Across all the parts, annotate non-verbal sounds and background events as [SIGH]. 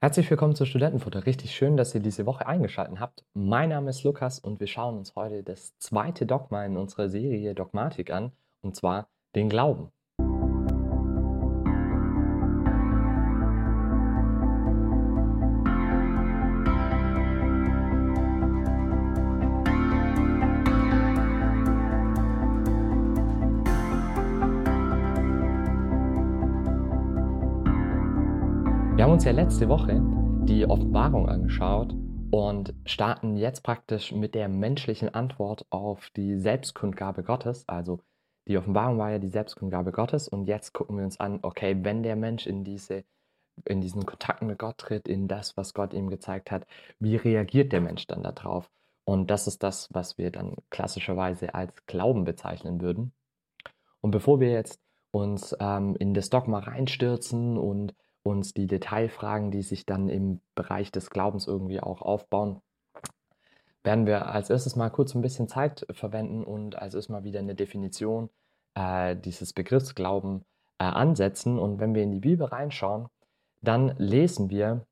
Herzlich willkommen zu Studentenfutter. Richtig schön, dass ihr diese Woche eingeschaltet habt. Mein Name ist Lukas und wir schauen uns heute das zweite Dogma in unserer Serie Dogmatik an, und zwar den Glauben. Uns ja letzte Woche die Offenbarung angeschaut und starten jetzt praktisch mit der menschlichen Antwort auf die Selbstkundgabe Gottes. Also die Offenbarung war ja die Selbstkundgabe Gottes und jetzt gucken wir uns an, okay, wenn der Mensch in diese in diesen Kontakt mit Gott tritt, in das, was Gott ihm gezeigt hat, wie reagiert der Mensch dann darauf? Und das ist das, was wir dann klassischerweise als Glauben bezeichnen würden. Und bevor wir jetzt uns ähm, in das Dogma reinstürzen und uns die Detailfragen, die sich dann im Bereich des Glaubens irgendwie auch aufbauen, werden wir als erstes mal kurz ein bisschen Zeit verwenden und als erstes mal wieder eine Definition äh, dieses Begriffs Glauben äh, ansetzen. Und wenn wir in die Bibel reinschauen, dann lesen wir,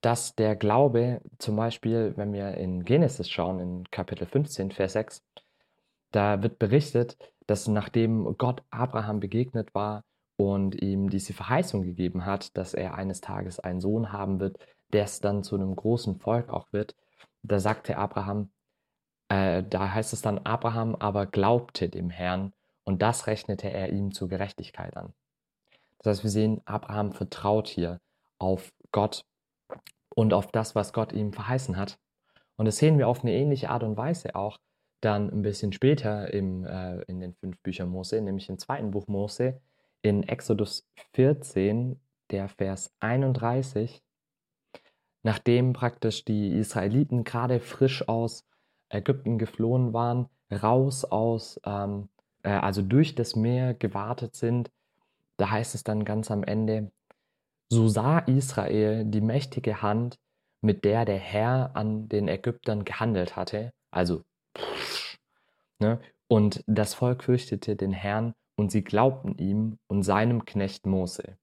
dass der Glaube, zum Beispiel, wenn wir in Genesis schauen, in Kapitel 15, Vers 6, da wird berichtet, dass nachdem Gott Abraham begegnet war, und ihm diese Verheißung gegeben hat, dass er eines Tages einen Sohn haben wird, der es dann zu einem großen Volk auch wird, da sagte Abraham, äh, da heißt es dann, Abraham aber glaubte dem Herrn und das rechnete er ihm zur Gerechtigkeit an. Das heißt, wir sehen, Abraham vertraut hier auf Gott und auf das, was Gott ihm verheißen hat. Und das sehen wir auf eine ähnliche Art und Weise auch dann ein bisschen später im, äh, in den fünf Büchern Mose, nämlich im zweiten Buch Mose, in Exodus 14, der Vers 31, nachdem praktisch die Israeliten gerade frisch aus Ägypten geflohen waren, raus aus, ähm, äh, also durch das Meer gewartet sind, da heißt es dann ganz am Ende, so sah Israel die mächtige Hand, mit der der Herr an den Ägyptern gehandelt hatte, also pff, ne, und das Volk fürchtete den Herrn und sie glaubten ihm und seinem Knecht Mose.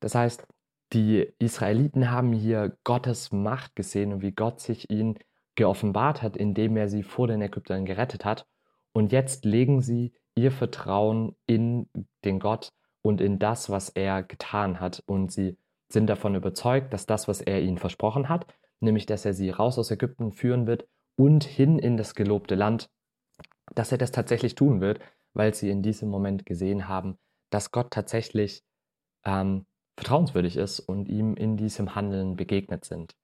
Das heißt, die Israeliten haben hier Gottes Macht gesehen und wie Gott sich ihnen geoffenbart hat, indem er sie vor den Ägyptern gerettet hat. Und jetzt legen sie ihr Vertrauen in den Gott und in das, was er getan hat. Und sie sind davon überzeugt, dass das, was er ihnen versprochen hat, nämlich dass er sie raus aus Ägypten führen wird und hin in das gelobte Land, dass er das tatsächlich tun wird, weil sie in diesem Moment gesehen haben, dass Gott tatsächlich ähm, vertrauenswürdig ist und ihm in diesem Handeln begegnet sind.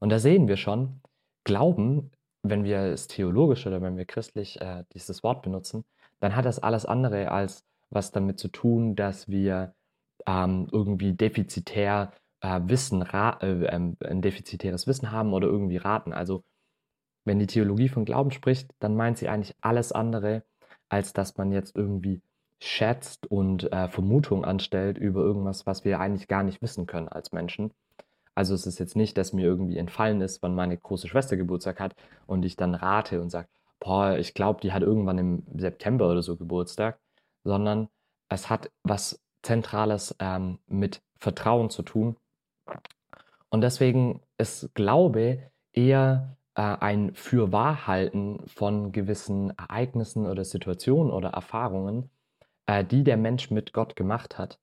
Und da sehen wir schon, Glauben, wenn wir es theologisch oder wenn wir christlich äh, dieses Wort benutzen, dann hat das alles andere als was damit zu tun, dass wir ähm, irgendwie defizitär äh, Wissen, äh, ähm, ein defizitäres Wissen haben oder irgendwie raten. Also wenn die Theologie von Glauben spricht, dann meint sie eigentlich alles andere als dass man jetzt irgendwie schätzt und äh, Vermutungen anstellt über irgendwas, was wir eigentlich gar nicht wissen können als Menschen. Also es ist jetzt nicht, dass mir irgendwie entfallen ist, wann meine große Schwester Geburtstag hat und ich dann rate und sage, boah, ich glaube, die hat irgendwann im September oder so Geburtstag, sondern es hat was Zentrales ähm, mit Vertrauen zu tun. Und deswegen ist Glaube eher ein Fürwahrhalten von gewissen Ereignissen oder Situationen oder Erfahrungen, äh, die der Mensch mit Gott gemacht hat.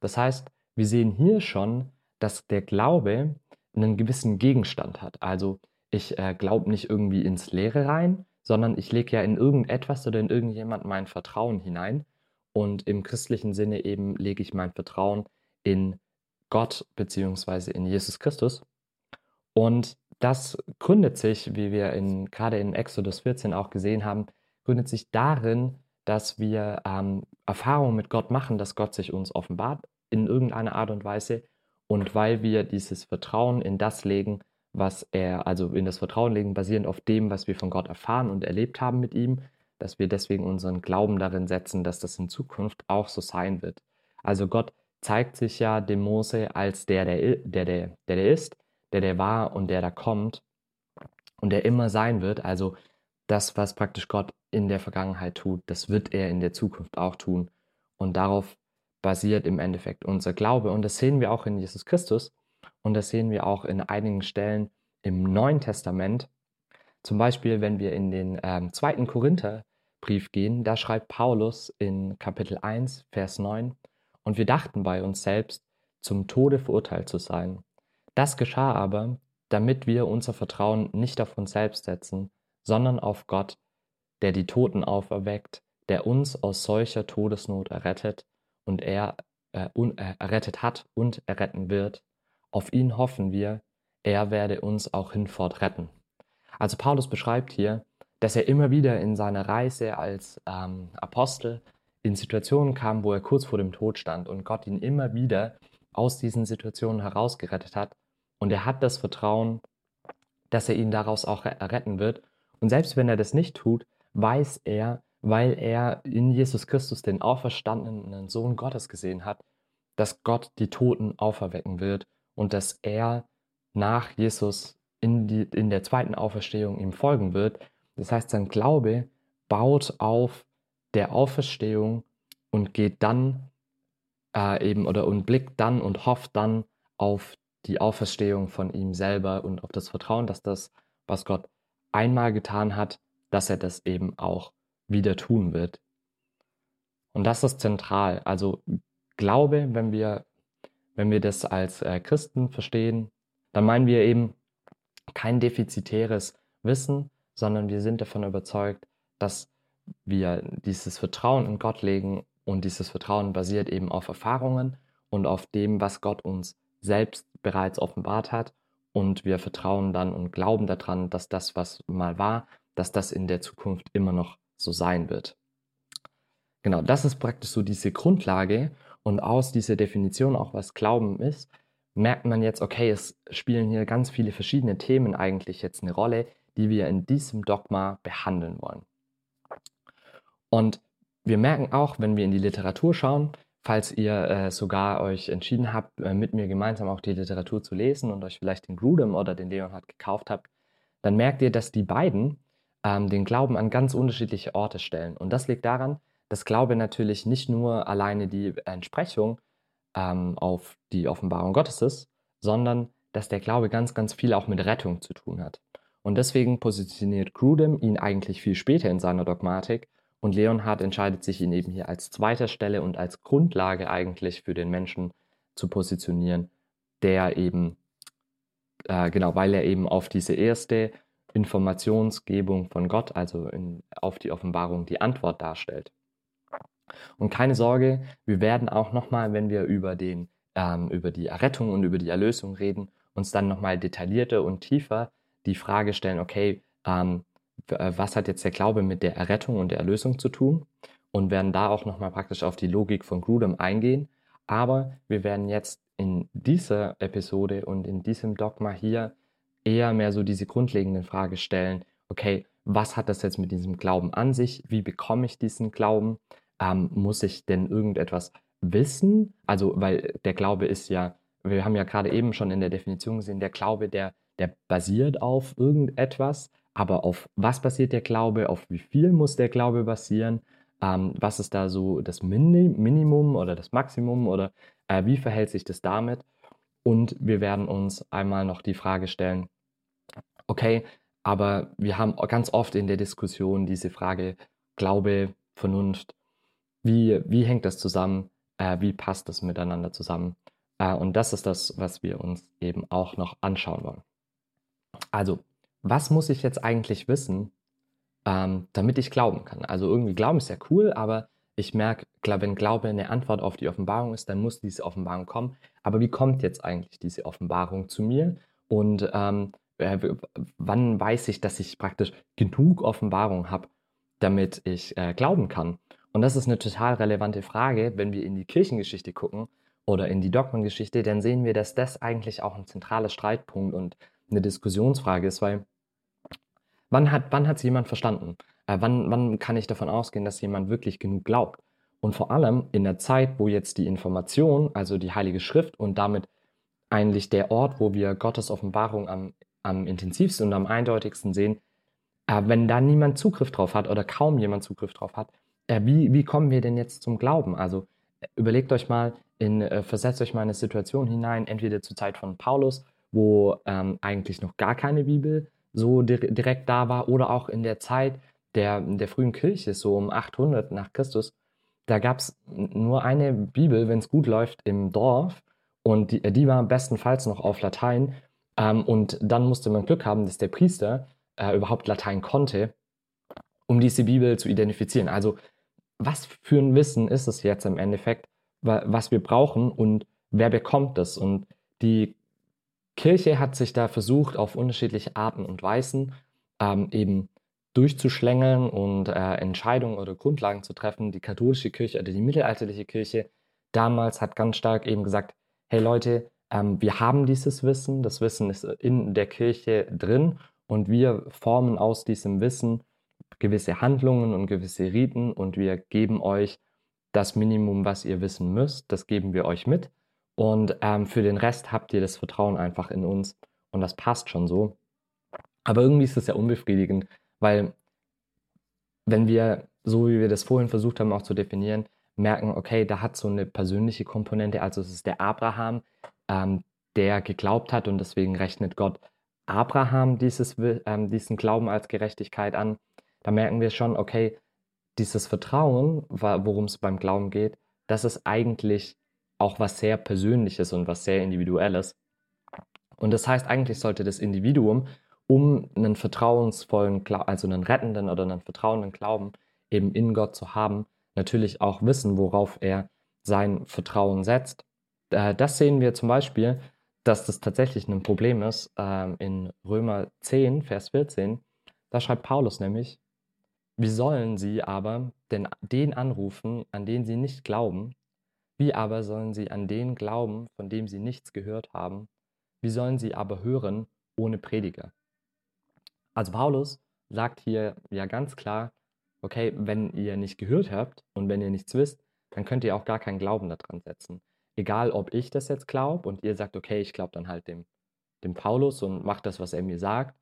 Das heißt, wir sehen hier schon, dass der Glaube einen gewissen Gegenstand hat. Also ich äh, glaube nicht irgendwie ins Leere rein, sondern ich lege ja in irgendetwas oder in irgendjemand mein Vertrauen hinein. Und im christlichen Sinne eben lege ich mein Vertrauen in Gott bzw. in Jesus Christus. Und das gründet sich, wie wir in, gerade in Exodus 14 auch gesehen haben, gründet sich darin, dass wir ähm, Erfahrungen mit Gott machen, dass Gott sich uns offenbart in irgendeiner Art und Weise. Und weil wir dieses Vertrauen in das legen, was er, also in das Vertrauen legen, basierend auf dem, was wir von Gott erfahren und erlebt haben mit ihm, dass wir deswegen unseren Glauben darin setzen, dass das in Zukunft auch so sein wird. Also Gott zeigt sich ja dem Mose als der, der, der, der, der, der ist, der der war und der da kommt und der immer sein wird. Also das, was praktisch Gott in der Vergangenheit tut, das wird er in der Zukunft auch tun. Und darauf basiert im Endeffekt unser Glaube. Und das sehen wir auch in Jesus Christus. Und das sehen wir auch in einigen Stellen im Neuen Testament. Zum Beispiel, wenn wir in den ähm, zweiten Korintherbrief gehen, da schreibt Paulus in Kapitel 1, Vers 9, und wir dachten bei uns selbst, zum Tode verurteilt zu sein. Das geschah aber, damit wir unser Vertrauen nicht auf uns selbst setzen, sondern auf Gott, der die Toten auferweckt, der uns aus solcher Todesnot errettet und er äh, un, äh, errettet hat und erretten wird. Auf ihn hoffen wir, er werde uns auch hinfort retten. Also Paulus beschreibt hier, dass er immer wieder in seiner Reise als ähm, Apostel in Situationen kam, wo er kurz vor dem Tod stand und Gott ihn immer wieder aus diesen Situationen herausgerettet hat. Und er hat das Vertrauen, dass er ihn daraus auch retten wird. Und selbst wenn er das nicht tut, weiß er, weil er in Jesus Christus den auferstandenen Sohn Gottes gesehen hat, dass Gott die Toten auferwecken wird und dass er nach Jesus in, die, in der zweiten Auferstehung ihm folgen wird. Das heißt, sein Glaube baut auf der Auferstehung und geht dann äh, eben oder und blickt dann und hofft dann auf die Auferstehung von ihm selber und auf das Vertrauen, dass das, was Gott einmal getan hat, dass er das eben auch wieder tun wird. Und das ist zentral. Also Glaube, wenn wir, wenn wir das als äh, Christen verstehen, dann meinen wir eben kein defizitäres Wissen, sondern wir sind davon überzeugt, dass wir dieses Vertrauen in Gott legen und dieses Vertrauen basiert eben auf Erfahrungen und auf dem, was Gott uns selbst bereits offenbart hat. Und wir vertrauen dann und glauben daran, dass das, was mal war, dass das in der Zukunft immer noch so sein wird. Genau, das ist praktisch so diese Grundlage. Und aus dieser Definition, auch was Glauben ist, merkt man jetzt, okay, es spielen hier ganz viele verschiedene Themen eigentlich jetzt eine Rolle, die wir in diesem Dogma behandeln wollen. Und wir merken auch, wenn wir in die Literatur schauen, falls ihr äh, sogar euch entschieden habt, äh, mit mir gemeinsam auch die Literatur zu lesen und euch vielleicht den Grudem oder den Leonhard gekauft habt, dann merkt ihr, dass die beiden ähm, den Glauben an ganz unterschiedliche Orte stellen. Und das liegt daran, dass Glaube natürlich nicht nur alleine die Entsprechung ähm, auf die Offenbarung Gottes ist, sondern dass der Glaube ganz, ganz viel auch mit Rettung zu tun hat. Und deswegen positioniert Grudem ihn eigentlich viel später in seiner Dogmatik und Leonhard entscheidet sich ihn eben hier als zweiter Stelle und als Grundlage eigentlich für den Menschen zu positionieren, der eben, äh, genau, weil er eben auf diese erste Informationsgebung von Gott, also in, auf die Offenbarung, die Antwort darstellt. Und keine Sorge, wir werden auch nochmal, wenn wir über, den, ähm, über die Errettung und über die Erlösung reden, uns dann nochmal detaillierter und tiefer die Frage stellen, okay, ähm, äh, was hat jetzt der Glaube mit der Errettung und der Erlösung zu tun? Und werden da auch nochmal praktisch auf die Logik von Grudem eingehen. Aber wir werden jetzt in dieser Episode und in diesem Dogma hier eher mehr so diese grundlegenden Frage stellen, okay, was hat das jetzt mit diesem Glauben an sich? Wie bekomme ich diesen Glauben? Ähm, muss ich denn irgendetwas wissen? Also, weil der Glaube ist ja, wir haben ja gerade eben schon in der Definition gesehen, der Glaube, der, der basiert auf irgendetwas, aber auf was basiert der Glaube? Auf wie viel muss der Glaube basieren? Ähm, was ist da so das Minimum oder das Maximum oder äh, wie verhält sich das damit? Und wir werden uns einmal noch die Frage stellen, okay, aber wir haben ganz oft in der Diskussion diese Frage Glaube, Vernunft, wie, wie hängt das zusammen, äh, wie passt das miteinander zusammen? Äh, und das ist das, was wir uns eben auch noch anschauen wollen. Also, was muss ich jetzt eigentlich wissen, ähm, damit ich glauben kann? Also irgendwie Glauben ist ja cool, aber ich merke, wenn Glaube eine Antwort auf die Offenbarung ist, dann muss diese Offenbarung kommen. Aber wie kommt jetzt eigentlich diese Offenbarung zu mir? Und ähm, äh, wann weiß ich, dass ich praktisch genug Offenbarung habe, damit ich äh, glauben kann? Und das ist eine total relevante Frage, wenn wir in die Kirchengeschichte gucken oder in die Dogmengeschichte, dann sehen wir, dass das eigentlich auch ein zentraler Streitpunkt und eine Diskussionsfrage ist, weil wann hat wann es jemand verstanden? Äh, wann, wann kann ich davon ausgehen, dass jemand wirklich genug glaubt? Und vor allem in der Zeit, wo jetzt die Information, also die Heilige Schrift und damit eigentlich der Ort, wo wir Gottes Offenbarung am am intensivsten und am eindeutigsten sehen, äh, wenn da niemand Zugriff drauf hat oder kaum jemand Zugriff drauf hat, äh, wie, wie kommen wir denn jetzt zum Glauben? Also überlegt euch mal, in, äh, versetzt euch mal in eine Situation hinein, entweder zur Zeit von Paulus, wo ähm, eigentlich noch gar keine Bibel so dir direkt da war, oder auch in der Zeit der, der frühen Kirche, so um 800 nach Christus. Da gab es nur eine Bibel, wenn es gut läuft, im Dorf. Und die, die war bestenfalls noch auf Latein. Ähm, und dann musste man Glück haben, dass der Priester äh, überhaupt Latein konnte, um diese Bibel zu identifizieren. Also was für ein Wissen ist es jetzt im Endeffekt, was wir brauchen und wer bekommt es? Und die Kirche hat sich da versucht, auf unterschiedliche Arten und Weisen ähm, eben durchzuschlängeln und äh, Entscheidungen oder Grundlagen zu treffen. Die katholische Kirche oder die mittelalterliche Kirche damals hat ganz stark eben gesagt, hey Leute, ähm, wir haben dieses Wissen, das Wissen ist in der Kirche drin und wir formen aus diesem Wissen gewisse Handlungen und gewisse Riten und wir geben euch das Minimum, was ihr wissen müsst, das geben wir euch mit. Und ähm, für den Rest habt ihr das Vertrauen einfach in uns und das passt schon so. Aber irgendwie ist das ja unbefriedigend, weil wenn wir, so wie wir das vorhin versucht haben auch zu definieren, merken, okay, da hat so eine persönliche Komponente, also es ist der Abraham, ähm, der geglaubt hat und deswegen rechnet Gott Abraham dieses, ähm, diesen Glauben als Gerechtigkeit an, da merken wir schon, okay, dieses Vertrauen, worum es beim Glauben geht, das ist eigentlich auch was sehr Persönliches und was sehr Individuelles. Und das heißt, eigentlich sollte das Individuum, um einen vertrauensvollen, also einen rettenden oder einen vertrauenden Glauben eben in Gott zu haben, natürlich auch wissen, worauf er sein Vertrauen setzt. Das sehen wir zum Beispiel, dass das tatsächlich ein Problem ist ähm, in Römer 10, Vers 14. Da schreibt Paulus nämlich, wie sollen sie aber denn den anrufen, an den sie nicht glauben? Wie aber sollen sie an den glauben, von dem sie nichts gehört haben? Wie sollen sie aber hören ohne Prediger? Also Paulus sagt hier ja ganz klar, okay, wenn ihr nicht gehört habt und wenn ihr nichts wisst, dann könnt ihr auch gar keinen Glauben daran setzen. Egal, ob ich das jetzt glaube und ihr sagt, okay, ich glaube dann halt dem, dem Paulus und macht das, was er mir sagt.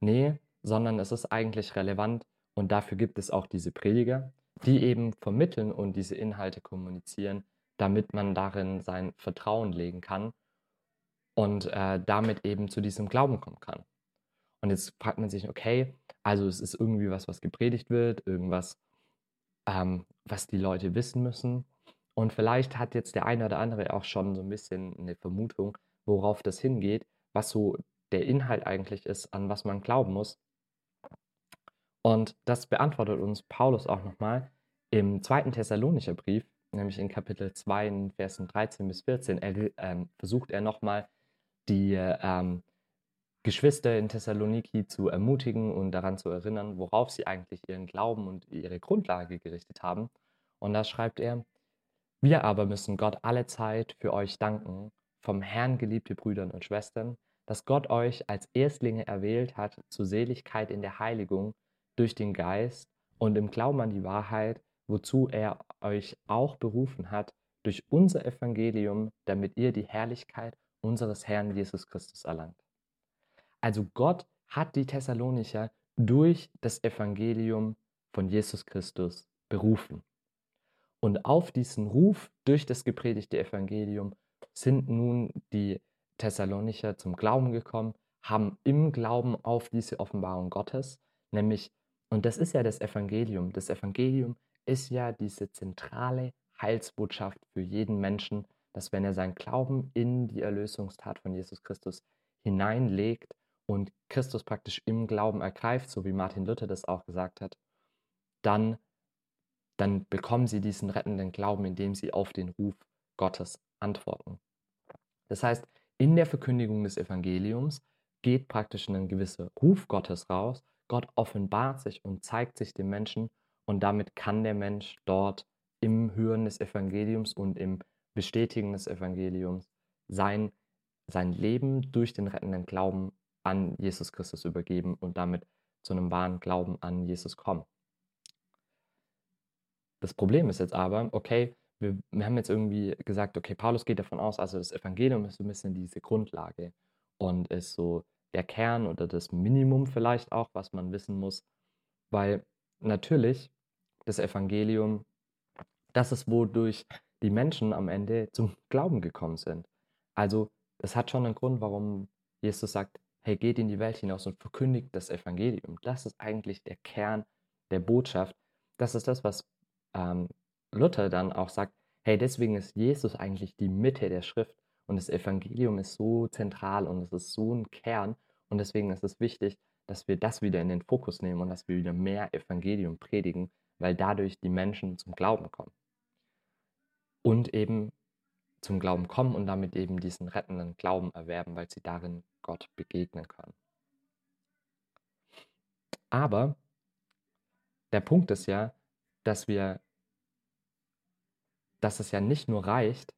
Nee, sondern es ist eigentlich relevant, und dafür gibt es auch diese Prediger, die eben vermitteln und diese Inhalte kommunizieren, damit man darin sein Vertrauen legen kann und äh, damit eben zu diesem Glauben kommen kann. Und jetzt fragt man sich, okay, also es ist irgendwie was, was gepredigt wird, irgendwas, ähm, was die Leute wissen müssen. Und vielleicht hat jetzt der eine oder andere auch schon so ein bisschen eine Vermutung, worauf das hingeht, was so der Inhalt eigentlich ist, an was man glauben muss. Und das beantwortet uns Paulus auch nochmal im zweiten Thessalonicher Brief, nämlich in Kapitel 2, in Versen 13 bis 14. Er, ähm, versucht er nochmal die ähm, Geschwister in Thessaloniki zu ermutigen und daran zu erinnern, worauf sie eigentlich ihren Glauben und ihre Grundlage gerichtet haben. Und da schreibt er, wir aber müssen Gott alle Zeit für euch danken, vom Herrn geliebte Brüder und Schwestern, dass Gott euch als Erstlinge erwählt hat zur Seligkeit in der Heiligung durch den Geist und im Glauben an die Wahrheit, wozu er euch auch berufen hat, durch unser Evangelium, damit ihr die Herrlichkeit unseres Herrn Jesus Christus erlangt. Also Gott hat die Thessalonicher durch das Evangelium von Jesus Christus berufen. Und auf diesen Ruf durch das gepredigte Evangelium sind nun die Thessalonicher zum Glauben gekommen, haben im Glauben auf diese Offenbarung Gottes, nämlich und das ist ja das Evangelium. Das Evangelium ist ja diese zentrale Heilsbotschaft für jeden Menschen, dass wenn er seinen Glauben in die Erlösungstat von Jesus Christus hineinlegt und Christus praktisch im Glauben ergreift, so wie Martin Luther das auch gesagt hat, dann, dann bekommen sie diesen rettenden Glauben, indem sie auf den Ruf Gottes antworten. Das heißt, in der Verkündigung des Evangeliums geht praktisch ein gewisser Ruf Gottes raus Gott offenbart sich und zeigt sich dem Menschen und damit kann der Mensch dort im Hören des Evangeliums und im Bestätigen des Evangeliums sein, sein Leben durch den rettenden Glauben an Jesus Christus übergeben und damit zu einem wahren Glauben an Jesus kommen. Das Problem ist jetzt aber, okay, wir, wir haben jetzt irgendwie gesagt, okay, Paulus geht davon aus, also das Evangelium ist so ein bisschen diese Grundlage und ist so der Kern oder das Minimum vielleicht auch, was man wissen muss, weil natürlich das Evangelium, das ist, wodurch die Menschen am Ende zum Glauben gekommen sind. Also es hat schon einen Grund, warum Jesus sagt, hey, geht in die Welt hinaus und verkündigt das Evangelium. Das ist eigentlich der Kern der Botschaft. Das ist das, was ähm, Luther dann auch sagt, hey, deswegen ist Jesus eigentlich die Mitte der Schrift und das Evangelium ist so zentral und es ist so ein Kern und deswegen ist es wichtig, dass wir das wieder in den Fokus nehmen und dass wir wieder mehr Evangelium predigen, weil dadurch die Menschen zum Glauben kommen. Und eben zum Glauben kommen und damit eben diesen rettenden Glauben erwerben, weil sie darin Gott begegnen können. Aber der Punkt ist ja, dass wir dass es ja nicht nur reicht,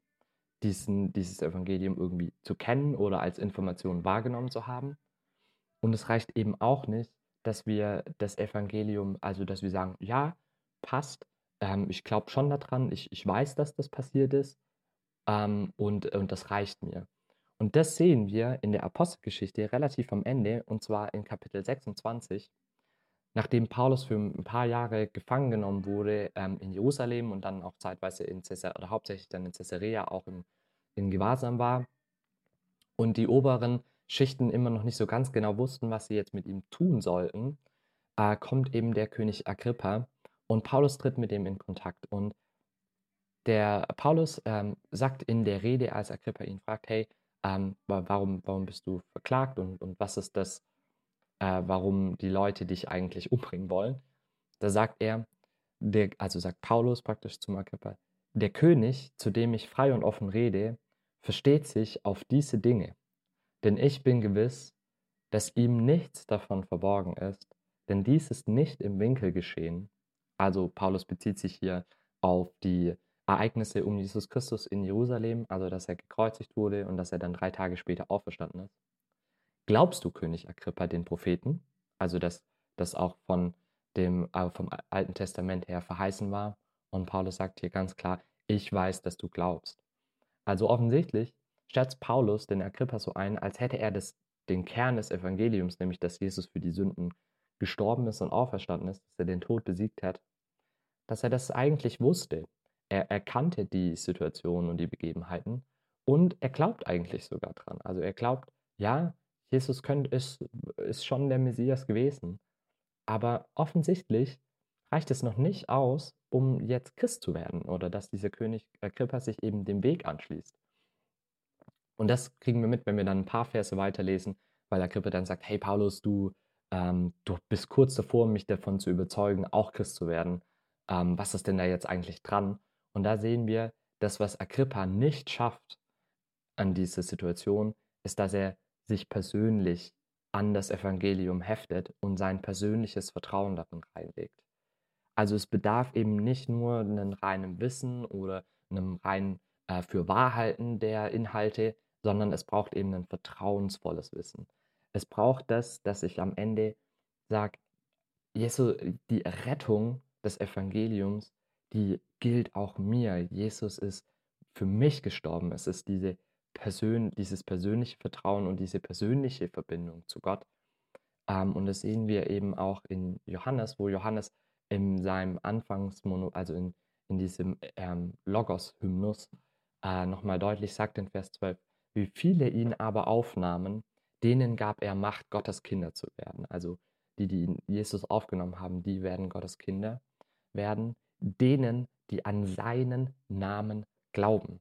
diesen, dieses Evangelium irgendwie zu kennen oder als Information wahrgenommen zu haben. Und es reicht eben auch nicht, dass wir das Evangelium, also dass wir sagen, ja, passt, ähm, ich glaube schon daran, ich, ich weiß, dass das passiert ist ähm, und, und das reicht mir. Und das sehen wir in der Apostelgeschichte relativ am Ende, und zwar in Kapitel 26 nachdem Paulus für ein paar Jahre gefangen genommen wurde ähm, in Jerusalem und dann auch zeitweise in Caesar oder hauptsächlich dann in Caesarea auch im, in Gewahrsam war und die oberen Schichten immer noch nicht so ganz genau wussten, was sie jetzt mit ihm tun sollten, äh, kommt eben der König Agrippa und Paulus tritt mit ihm in Kontakt und der Paulus ähm, sagt in der Rede, als Agrippa ihn fragt, hey, ähm, warum, warum bist du verklagt und, und was ist das, äh, warum die Leute dich eigentlich [LAUGHS] umbringen wollen. Da sagt er, der, also sagt Paulus praktisch zum Agrippa, der König, zu dem ich frei und offen rede, versteht sich auf diese Dinge. Denn ich bin gewiss, dass ihm nichts davon verborgen ist, denn dies ist nicht im Winkel geschehen. Also Paulus bezieht sich hier auf die Ereignisse um Jesus Christus in Jerusalem, also dass er gekreuzigt wurde und dass er dann drei Tage später auferstanden ist. Glaubst du, König Agrippa, den Propheten? Also, dass das auch von dem, äh, vom Alten Testament her verheißen war. Und Paulus sagt hier ganz klar, ich weiß, dass du glaubst. Also offensichtlich schätzt Paulus den Agrippa so ein, als hätte er das, den Kern des Evangeliums, nämlich dass Jesus für die Sünden gestorben ist und auferstanden ist, dass er den Tod besiegt hat, dass er das eigentlich wusste. Er erkannte die Situation und die Begebenheiten und er glaubt eigentlich sogar dran. Also er glaubt, ja, Jesus könnte, ist, ist schon der Messias gewesen. Aber offensichtlich reicht es noch nicht aus, um jetzt Christ zu werden oder dass dieser König Agrippa sich eben dem Weg anschließt. Und das kriegen wir mit, wenn wir dann ein paar Verse weiterlesen, weil Agrippa dann sagt, hey Paulus, du, ähm, du bist kurz davor, mich davon zu überzeugen, auch Christ zu werden. Ähm, was ist denn da jetzt eigentlich dran? Und da sehen wir, das, was Agrippa nicht schafft an dieser Situation, ist, dass er sich persönlich an das Evangelium heftet und sein persönliches Vertrauen darin reinlegt. Also es bedarf eben nicht nur einem reinen Wissen oder einem reinen äh, für Wahrhalten der Inhalte, sondern es braucht eben ein vertrauensvolles Wissen. Es braucht das, dass ich am Ende sage, Jesu, die Rettung des Evangeliums, die gilt auch mir. Jesus ist für mich gestorben. Es ist diese Persön dieses persönliche Vertrauen und diese persönliche Verbindung zu Gott. Ähm, und das sehen wir eben auch in Johannes, wo Johannes in seinem Anfangsmono, also in, in diesem ähm, Logos-Hymnus, äh, nochmal deutlich sagt in Vers 12, wie viele ihn aber aufnahmen, denen gab er Macht, Gottes Kinder zu werden. Also die, die Jesus aufgenommen haben, die werden Gottes Kinder werden, denen, die an seinen Namen glauben.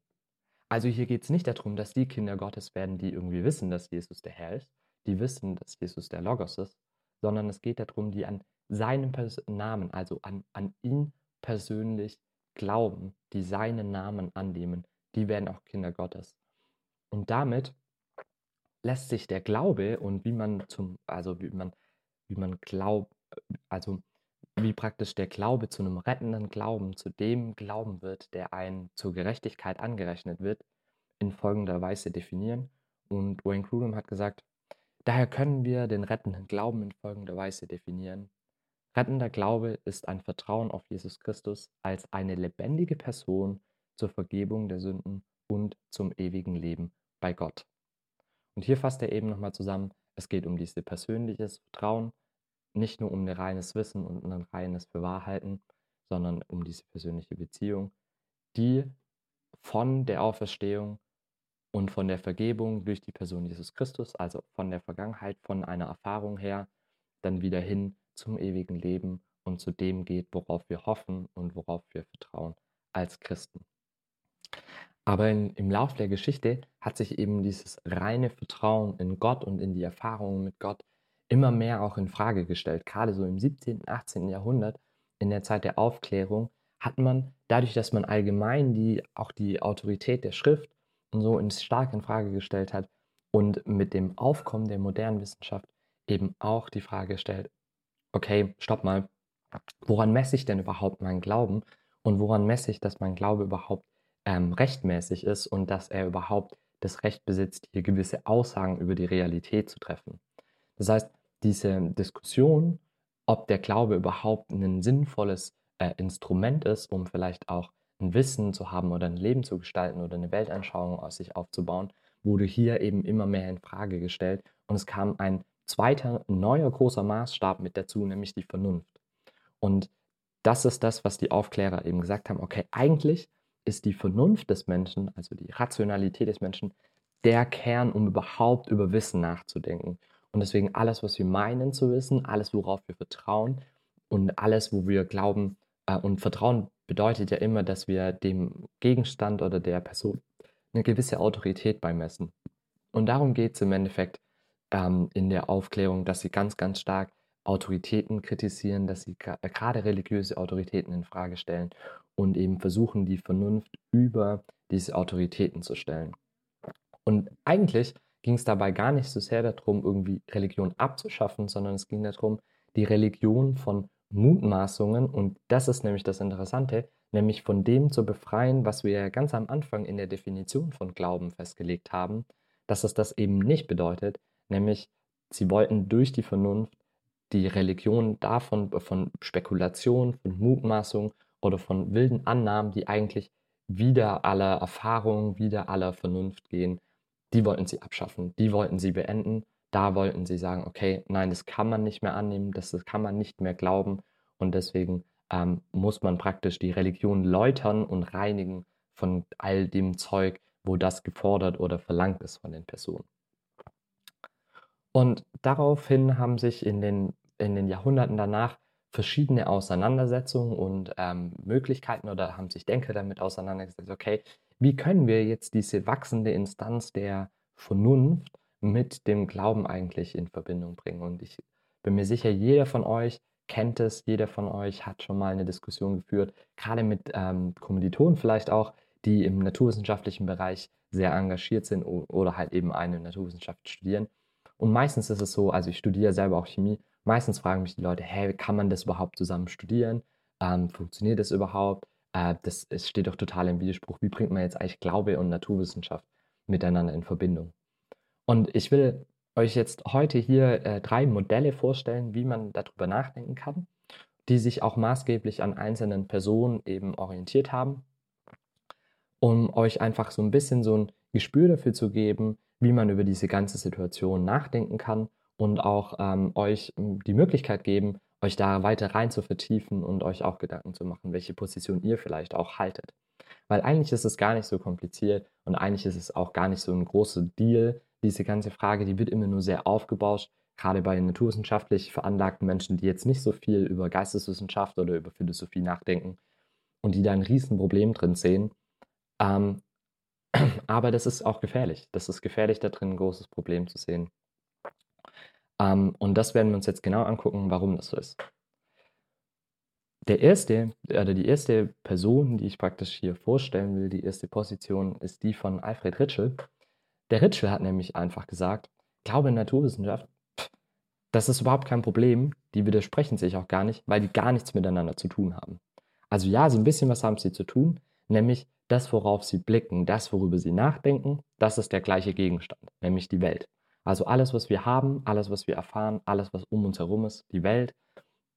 Also hier geht es nicht darum, dass die Kinder Gottes werden, die irgendwie wissen, dass Jesus der Herr ist, die wissen, dass Jesus der Logos ist, sondern es geht darum, die an seinen Pers Namen, also an, an ihn persönlich glauben, die seinen Namen annehmen, die werden auch Kinder Gottes. Und damit lässt sich der Glaube und wie man zum, also wie man, wie man glaubt, also wie praktisch der Glaube zu einem rettenden Glauben, zu dem Glauben wird, der einen zur Gerechtigkeit angerechnet wird, in folgender Weise definieren. Und Wayne Grudem hat gesagt, daher können wir den rettenden Glauben in folgender Weise definieren. Rettender Glaube ist ein Vertrauen auf Jesus Christus als eine lebendige Person zur Vergebung der Sünden und zum ewigen Leben bei Gott. Und hier fasst er eben nochmal zusammen, es geht um dieses persönliches Vertrauen, nicht nur um ein reines Wissen und ein reines Bewahrhalten, sondern um diese persönliche Beziehung, die von der Auferstehung und von der Vergebung durch die Person Jesus Christus, also von der Vergangenheit, von einer Erfahrung her, dann wieder hin zum ewigen Leben und zu dem geht, worauf wir hoffen und worauf wir vertrauen als Christen. Aber in, im Lauf der Geschichte hat sich eben dieses reine Vertrauen in Gott und in die Erfahrungen mit Gott immer mehr auch in Frage gestellt. Gerade so im 17., 18. Jahrhundert, in der Zeit der Aufklärung, hat man dadurch, dass man allgemein die, auch die Autorität der Schrift und so in stark in Frage gestellt hat und mit dem Aufkommen der modernen Wissenschaft eben auch die Frage gestellt, okay, stopp mal, woran messe ich denn überhaupt meinen Glauben und woran messe ich, dass mein Glaube überhaupt ähm, rechtmäßig ist und dass er überhaupt das Recht besitzt, hier gewisse Aussagen über die Realität zu treffen. Das heißt, diese Diskussion, ob der Glaube überhaupt ein sinnvolles äh, Instrument ist, um vielleicht auch ein Wissen zu haben oder ein Leben zu gestalten oder eine Weltanschauung aus sich aufzubauen, wurde hier eben immer mehr in Frage gestellt und es kam ein zweiter neuer großer Maßstab mit dazu, nämlich die Vernunft. Und das ist das, was die Aufklärer eben gesagt haben. Okay, eigentlich ist die Vernunft des Menschen, also die Rationalität des Menschen, der Kern, um überhaupt über Wissen nachzudenken. Und deswegen alles, was wir meinen zu wissen, alles, worauf wir vertrauen und alles, wo wir glauben, äh, und Vertrauen bedeutet ja immer, dass wir dem Gegenstand oder der Person eine gewisse Autorität beimessen. Und darum geht es im Endeffekt ähm, in der Aufklärung, dass sie ganz, ganz stark Autoritäten kritisieren, dass sie äh, gerade religiöse Autoritäten in Frage stellen und eben versuchen, die Vernunft über diese Autoritäten zu stellen. Und eigentlich ging es dabei gar nicht so sehr darum, irgendwie Religion abzuschaffen, sondern es ging darum, die Religion von Mutmaßungen, und das ist nämlich das Interessante, nämlich von dem zu befreien, was wir ja ganz am Anfang in der Definition von Glauben festgelegt haben, dass es das eben nicht bedeutet, nämlich sie wollten durch die Vernunft die Religion davon, von Spekulation, von Mutmaßung oder von wilden Annahmen, die eigentlich wieder aller Erfahrung, wieder aller Vernunft gehen, die wollten sie abschaffen, die wollten sie beenden. Da wollten sie sagen, okay, nein, das kann man nicht mehr annehmen, das, das kann man nicht mehr glauben und deswegen ähm, muss man praktisch die Religion läutern und reinigen von all dem Zeug, wo das gefordert oder verlangt ist von den Personen. Und daraufhin haben sich in den, in den Jahrhunderten danach verschiedene Auseinandersetzungen und ähm, Möglichkeiten oder haben sich Denker damit auseinandergesetzt, okay, wie können wir jetzt diese wachsende Instanz der Vernunft mit dem Glauben eigentlich in Verbindung bringen? Und ich bin mir sicher, jeder von euch kennt es, jeder von euch hat schon mal eine Diskussion geführt, gerade mit ähm, Kommilitonen vielleicht auch, die im naturwissenschaftlichen Bereich sehr engagiert sind oder halt eben eine Naturwissenschaft studieren. Und meistens ist es so, also ich studiere selber auch Chemie, meistens fragen mich die Leute, hey, kann man das überhaupt zusammen studieren? Ähm, funktioniert das überhaupt? Äh, das es steht doch total im Widerspruch. Wie bringt man jetzt eigentlich Glaube und Naturwissenschaft miteinander in Verbindung? Und ich will euch jetzt heute hier äh, drei Modelle vorstellen, wie man darüber nachdenken kann, die sich auch maßgeblich an einzelnen Personen eben orientiert haben, um euch einfach so ein bisschen so ein Gespür dafür zu geben, wie man über diese ganze Situation nachdenken kann und auch ähm, euch hm, die Möglichkeit geben, euch da weiter rein zu vertiefen und euch auch Gedanken zu machen, welche Position ihr vielleicht auch haltet. Weil eigentlich ist es gar nicht so kompliziert und eigentlich ist es auch gar nicht so ein großer Deal. Diese ganze Frage, die wird immer nur sehr aufgebauscht, gerade bei naturwissenschaftlich veranlagten Menschen, die jetzt nicht so viel über Geisteswissenschaft oder über Philosophie nachdenken und die da ein Riesenproblem drin sehen. Ähm, [CLEARS THROAT] aber das ist auch gefährlich. Das ist gefährlich, da drin ein großes Problem zu sehen. Ähm, und das werden wir uns jetzt genau angucken, warum das so ist. Der erste, oder die erste Person, die ich praktisch hier vorstellen will, die erste Position, ist die von Alfred Ritschel. Der Ritschel hat nämlich einfach gesagt, Glaube in Naturwissenschaft, das ist überhaupt kein Problem, die widersprechen sich auch gar nicht, weil die gar nichts miteinander zu tun haben. Also ja, so ein bisschen was haben sie zu tun, nämlich das, worauf sie blicken, das, worüber sie nachdenken, das ist der gleiche Gegenstand, nämlich die Welt. Also alles, was wir haben, alles, was wir erfahren, alles, was um uns herum ist, die Welt,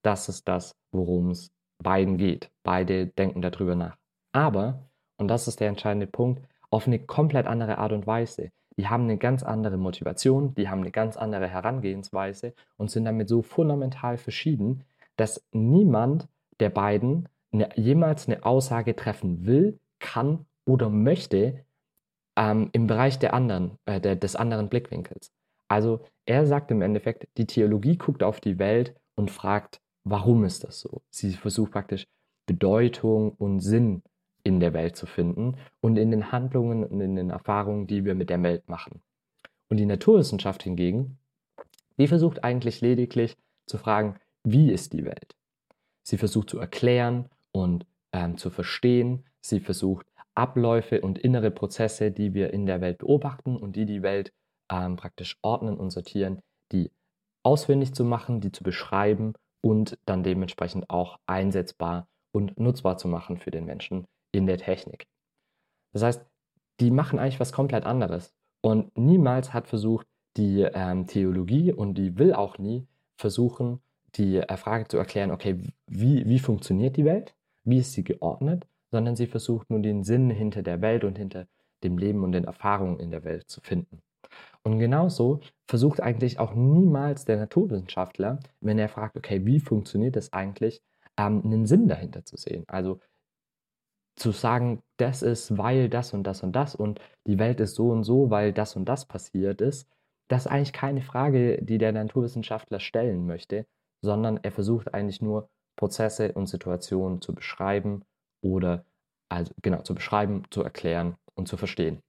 das ist das, worum es beiden geht. Beide denken darüber nach. Aber, und das ist der entscheidende Punkt, auf eine komplett andere Art und Weise. Die haben eine ganz andere Motivation, die haben eine ganz andere Herangehensweise und sind damit so fundamental verschieden, dass niemand der beiden eine, jemals eine Aussage treffen will, kann oder möchte ähm, im Bereich der anderen, äh, der, des anderen Blickwinkels. Also er sagt im Endeffekt, die Theologie guckt auf die Welt und fragt, warum ist das so? Sie versucht praktisch Bedeutung und Sinn in der Welt zu finden und in den Handlungen und in den Erfahrungen, die wir mit der Welt machen. Und die Naturwissenschaft hingegen, die versucht eigentlich lediglich zu fragen, wie ist die Welt? Sie versucht zu erklären und ähm, zu verstehen. Sie versucht Abläufe und innere Prozesse, die wir in der Welt beobachten und die die Welt ähm, praktisch ordnen und sortieren, die auswendig zu machen, die zu beschreiben und dann dementsprechend auch einsetzbar und nutzbar zu machen für den Menschen in der Technik. Das heißt, die machen eigentlich was komplett anderes. Und niemals hat versucht, die ähm, Theologie und die will auch nie versuchen, die äh, Frage zu erklären, okay, wie, wie funktioniert die Welt? Wie ist sie geordnet? Sondern sie versucht nur den Sinn hinter der Welt und hinter dem Leben und den Erfahrungen in der Welt zu finden. Und genauso versucht eigentlich auch niemals der Naturwissenschaftler, wenn er fragt, okay, wie funktioniert das eigentlich, ähm, einen Sinn dahinter zu sehen. Also zu sagen, das ist, weil das und das und das und die Welt ist so und so, weil das und das passiert ist, das ist eigentlich keine Frage, die der Naturwissenschaftler stellen möchte, sondern er versucht eigentlich nur Prozesse und Situationen zu beschreiben oder also genau zu beschreiben, zu erklären und zu verstehen.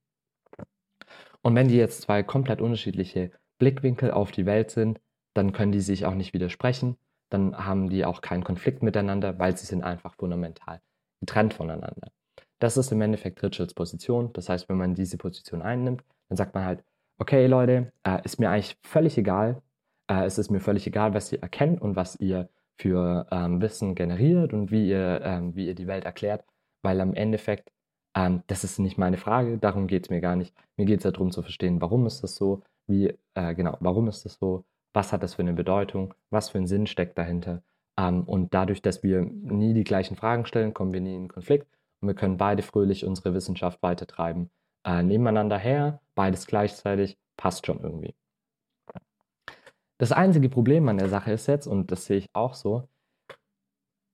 Und wenn die jetzt zwei komplett unterschiedliche Blickwinkel auf die Welt sind, dann können die sich auch nicht widersprechen, dann haben die auch keinen Konflikt miteinander, weil sie sind einfach fundamental getrennt voneinander. Das ist im Endeffekt Richards Position. Das heißt, wenn man diese Position einnimmt, dann sagt man halt, okay Leute, äh, ist mir eigentlich völlig egal. Äh, es ist mir völlig egal, was ihr erkennt und was ihr für ähm, Wissen generiert und wie ihr, ähm, wie ihr die Welt erklärt, weil am Endeffekt, ähm, das ist nicht meine Frage, darum geht es mir gar nicht. Mir geht es darum zu verstehen, warum ist das so, wie, äh, genau, warum ist das so, was hat das für eine Bedeutung, was für ein Sinn steckt dahinter ähm, und dadurch, dass wir nie die gleichen Fragen stellen, kommen wir nie in Konflikt und wir können beide fröhlich unsere Wissenschaft weitertreiben. Äh, nebeneinander her, beides gleichzeitig, passt schon irgendwie. Das einzige Problem an der Sache ist jetzt, und das sehe ich auch so,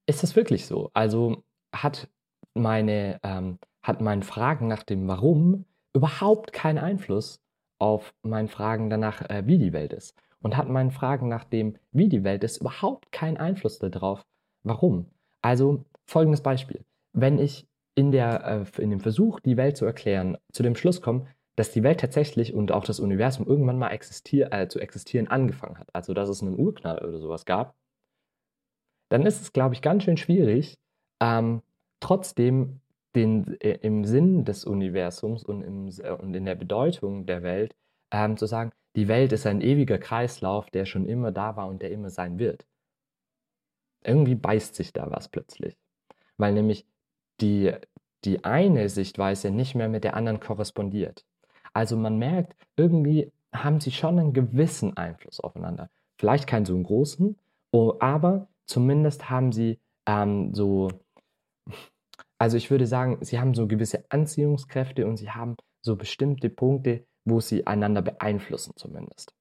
ist das wirklich so? Also hat meine, ähm, hat mein Fragen nach dem Warum überhaupt keinen Einfluss auf mein Fragen danach, äh, wie die Welt ist und hat meinen Fragen nach dem, wie die Welt ist, überhaupt keinen Einfluss darauf, warum. Also folgendes Beispiel. Wenn ich in, der, äh, in dem Versuch, die Welt zu erklären, zu dem Schluss komme, dass die Welt tatsächlich und auch das Universum irgendwann mal existier äh, zu existieren angefangen hat, also dass es einen Urknall oder sowas gab, dann ist es, glaube ich, ganz schön schwierig, ähm, trotzdem den, äh, im Sinn des Universums und, im, äh, und in der Bedeutung der Welt ähm, zu sagen, die Welt ist ein ewiger Kreislauf, der schon immer da war und der immer sein wird. Irgendwie beißt sich da was plötzlich. Weil nämlich die, die eine Sichtweise nicht mehr mit der anderen korrespondiert. Also man merkt, irgendwie haben sie schon einen gewissen Einfluss aufeinander. Vielleicht keinen so einen großen, aber zumindest haben sie ähm, so, also ich würde sagen, sie haben so gewisse Anziehungskräfte und sie haben so bestimmte Punkte, wo sie einander beeinflussen zumindest.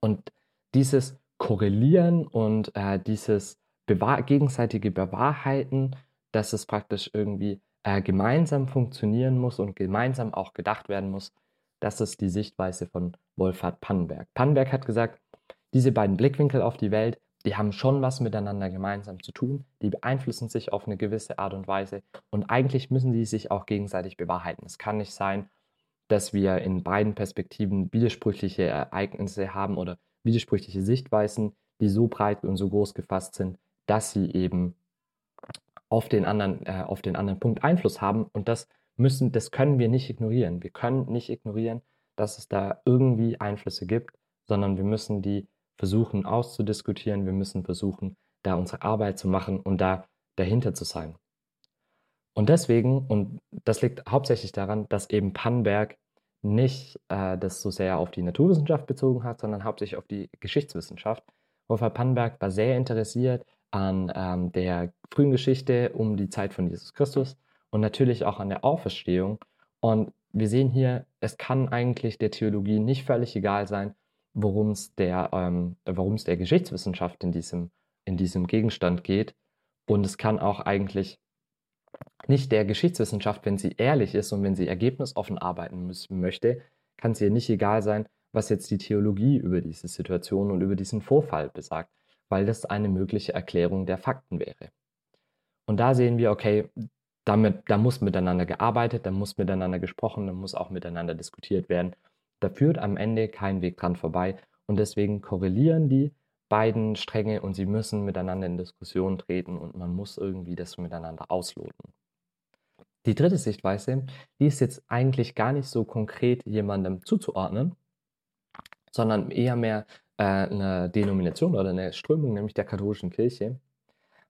Und dieses Korrelieren und äh, dieses bewahr gegenseitige Bewahrheiten, dass es praktisch irgendwie äh, gemeinsam funktionieren muss und gemeinsam auch gedacht werden muss, das ist die Sichtweise von Wolfhard Pannenberg. Pannenberg hat gesagt, diese beiden Blickwinkel auf die Welt, die haben schon was miteinander gemeinsam zu tun, die beeinflussen sich auf eine gewisse Art und Weise und eigentlich müssen die sich auch gegenseitig bewahrheiten. Es kann nicht sein, dass wir in beiden Perspektiven widersprüchliche Ereignisse haben oder widersprüchliche Sichtweisen, die so breit und so groß gefasst sind, dass sie eben auf den anderen, äh, auf den anderen Punkt Einfluss haben. Und das müssen, das können wir nicht ignorieren. Wir können nicht ignorieren, dass es da irgendwie Einflüsse gibt, sondern wir müssen die versuchen auszudiskutieren. Wir müssen versuchen, da unsere Arbeit zu machen und da dahinter zu sein. Und deswegen, und das liegt hauptsächlich daran, dass eben Pannberg nicht äh, das so sehr auf die Naturwissenschaft bezogen hat, sondern hauptsächlich auf die Geschichtswissenschaft. Wolfgang Pannberg war sehr interessiert an ähm, der frühen Geschichte um die Zeit von Jesus Christus und natürlich auch an der Auferstehung. Und wir sehen hier, es kann eigentlich der Theologie nicht völlig egal sein, worum es der, ähm, der Geschichtswissenschaft in diesem, in diesem Gegenstand geht. Und es kann auch eigentlich nicht der Geschichtswissenschaft, wenn sie ehrlich ist und wenn sie ergebnisoffen arbeiten müssen, möchte, kann es ihr nicht egal sein, was jetzt die Theologie über diese Situation und über diesen Vorfall besagt, weil das eine mögliche Erklärung der Fakten wäre. Und da sehen wir, okay, damit, da muss miteinander gearbeitet, da muss miteinander gesprochen, da muss auch miteinander diskutiert werden. Da führt am Ende kein Weg dran vorbei und deswegen korrelieren die beiden Stränge und sie müssen miteinander in Diskussion treten und man muss irgendwie das miteinander ausloten. Die dritte Sichtweise, die ist jetzt eigentlich gar nicht so konkret jemandem zuzuordnen, sondern eher mehr äh, eine Denomination oder eine Strömung, nämlich der katholischen Kirche.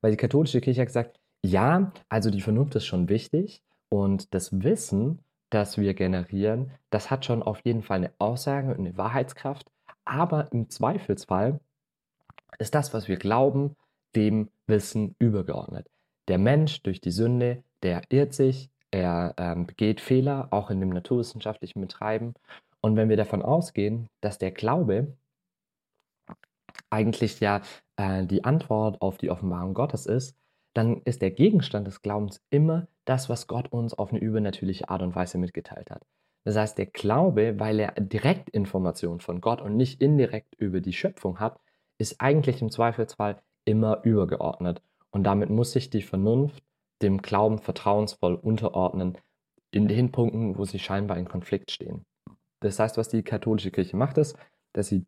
Weil die katholische Kirche hat gesagt, ja, also die Vernunft ist schon wichtig und das Wissen, das wir generieren, das hat schon auf jeden Fall eine Aussage und eine Wahrheitskraft, aber im Zweifelsfall ist das, was wir glauben, dem Wissen übergeordnet. Der Mensch durch die Sünde, der irrt sich, er ähm, begeht Fehler, auch in dem naturwissenschaftlichen Betreiben. Und wenn wir davon ausgehen, dass der Glaube eigentlich ja äh, die Antwort auf die Offenbarung Gottes ist, dann ist der Gegenstand des Glaubens immer das, was Gott uns auf eine übernatürliche Art und Weise mitgeteilt hat. Das heißt, der Glaube, weil er Direktinformation von Gott und nicht indirekt über die Schöpfung hat, ist eigentlich im Zweifelsfall immer übergeordnet. Und damit muss sich die Vernunft dem Glauben vertrauensvoll unterordnen in den Punkten, wo sie scheinbar in Konflikt stehen. Das heißt, was die katholische Kirche macht, ist, dass sie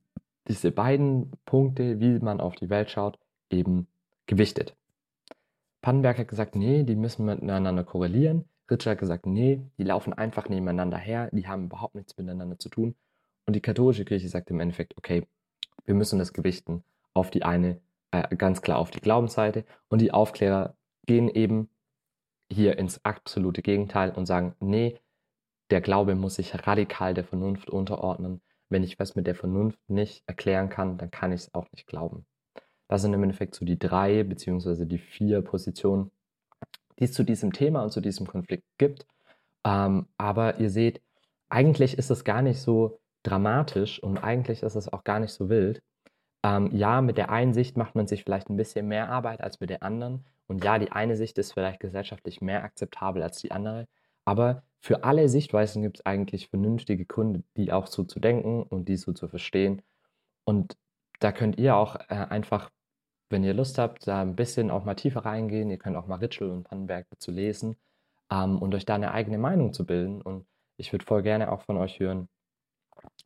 diese beiden Punkte, wie man auf die Welt schaut, eben gewichtet. Pannenberg hat gesagt, nee, die müssen miteinander korrelieren. Richard hat gesagt, nee, die laufen einfach nebeneinander her, die haben überhaupt nichts miteinander zu tun. Und die katholische Kirche sagt im Endeffekt, okay, wir müssen das gewichten auf die eine, äh, ganz klar auf die Glaubensseite. Und die Aufklärer gehen eben hier ins absolute Gegenteil und sagen, nee, der Glaube muss sich radikal der Vernunft unterordnen. Wenn ich was mit der Vernunft nicht erklären kann, dann kann ich es auch nicht glauben. Das sind im Endeffekt so die drei beziehungsweise die vier Positionen, die es zu diesem Thema und zu diesem Konflikt gibt. Ähm, aber ihr seht, eigentlich ist es gar nicht so dramatisch und eigentlich ist es auch gar nicht so wild. Ähm, ja, mit der einen Sicht macht man sich vielleicht ein bisschen mehr Arbeit als mit der anderen. Und ja, die eine Sicht ist vielleicht gesellschaftlich mehr akzeptabel als die andere. Aber für alle Sichtweisen gibt es eigentlich vernünftige Gründe, die auch so zu denken und die so zu verstehen. Und da könnt ihr auch äh, einfach, wenn ihr Lust habt, da ein bisschen auch mal tiefer reingehen. Ihr könnt auch mal Ritschel und Pannenberg dazu lesen ähm, und euch da eine eigene Meinung zu bilden. Und ich würde voll gerne auch von euch hören,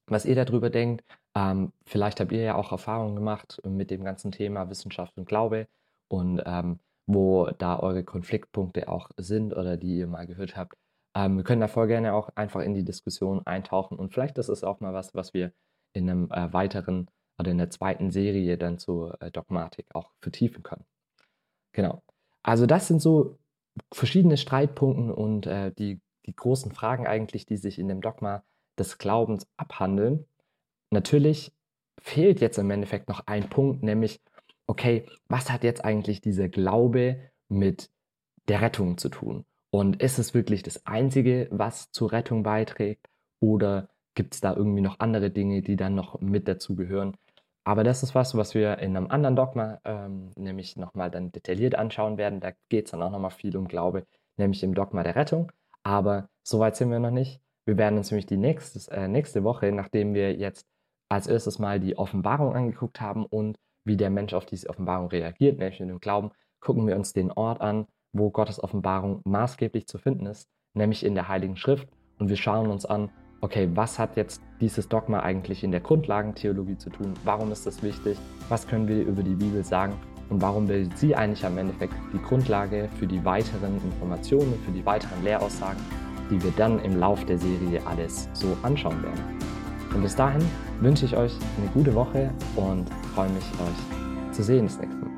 was ihr darüber denkt. Ähm, vielleicht habt ihr ja auch Erfahrungen gemacht mit dem ganzen Thema Wissenschaft und Glaube und ähm, wo da eure Konfliktpunkte auch sind oder die ihr mal gehört habt. Ähm, wir können da voll gerne auch einfach in die Diskussion eintauchen und vielleicht ist es auch mal was, was wir in einem äh, weiteren oder in der zweiten Serie dann zur äh, Dogmatik auch vertiefen können. Genau. Also das sind so verschiedene Streitpunkte und äh, die, die großen Fragen eigentlich, die sich in dem Dogma des Glaubens abhandeln. Natürlich fehlt jetzt im Endeffekt noch ein Punkt, nämlich, okay, was hat jetzt eigentlich dieser Glaube mit der Rettung zu tun? Und ist es wirklich das Einzige, was zur Rettung beiträgt? Oder gibt es da irgendwie noch andere Dinge, die dann noch mit dazugehören? Aber das ist was, was wir in einem anderen Dogma ähm, nämlich nochmal dann detailliert anschauen werden. Da geht es dann auch nochmal viel um Glaube, nämlich im Dogma der Rettung. Aber soweit sind wir noch nicht. Wir werden uns nämlich die nächstes, äh, nächste Woche, nachdem wir jetzt als erstes mal die Offenbarung angeguckt haben und wie der Mensch auf diese Offenbarung reagiert, nämlich in dem Glauben, gucken wir uns den Ort an, wo Gottes Offenbarung maßgeblich zu finden ist, nämlich in der Heiligen Schrift. Und wir schauen uns an, okay, was hat jetzt dieses Dogma eigentlich in der Grundlagentheologie zu tun? Warum ist das wichtig? Was können wir über die Bibel sagen? Und warum bildet sie eigentlich am Endeffekt die Grundlage für die weiteren Informationen, für die weiteren Lehraussagen die wir dann im Lauf der Serie alles so anschauen werden. Und bis dahin wünsche ich euch eine gute Woche und freue mich, euch zu sehen das nächste Mal.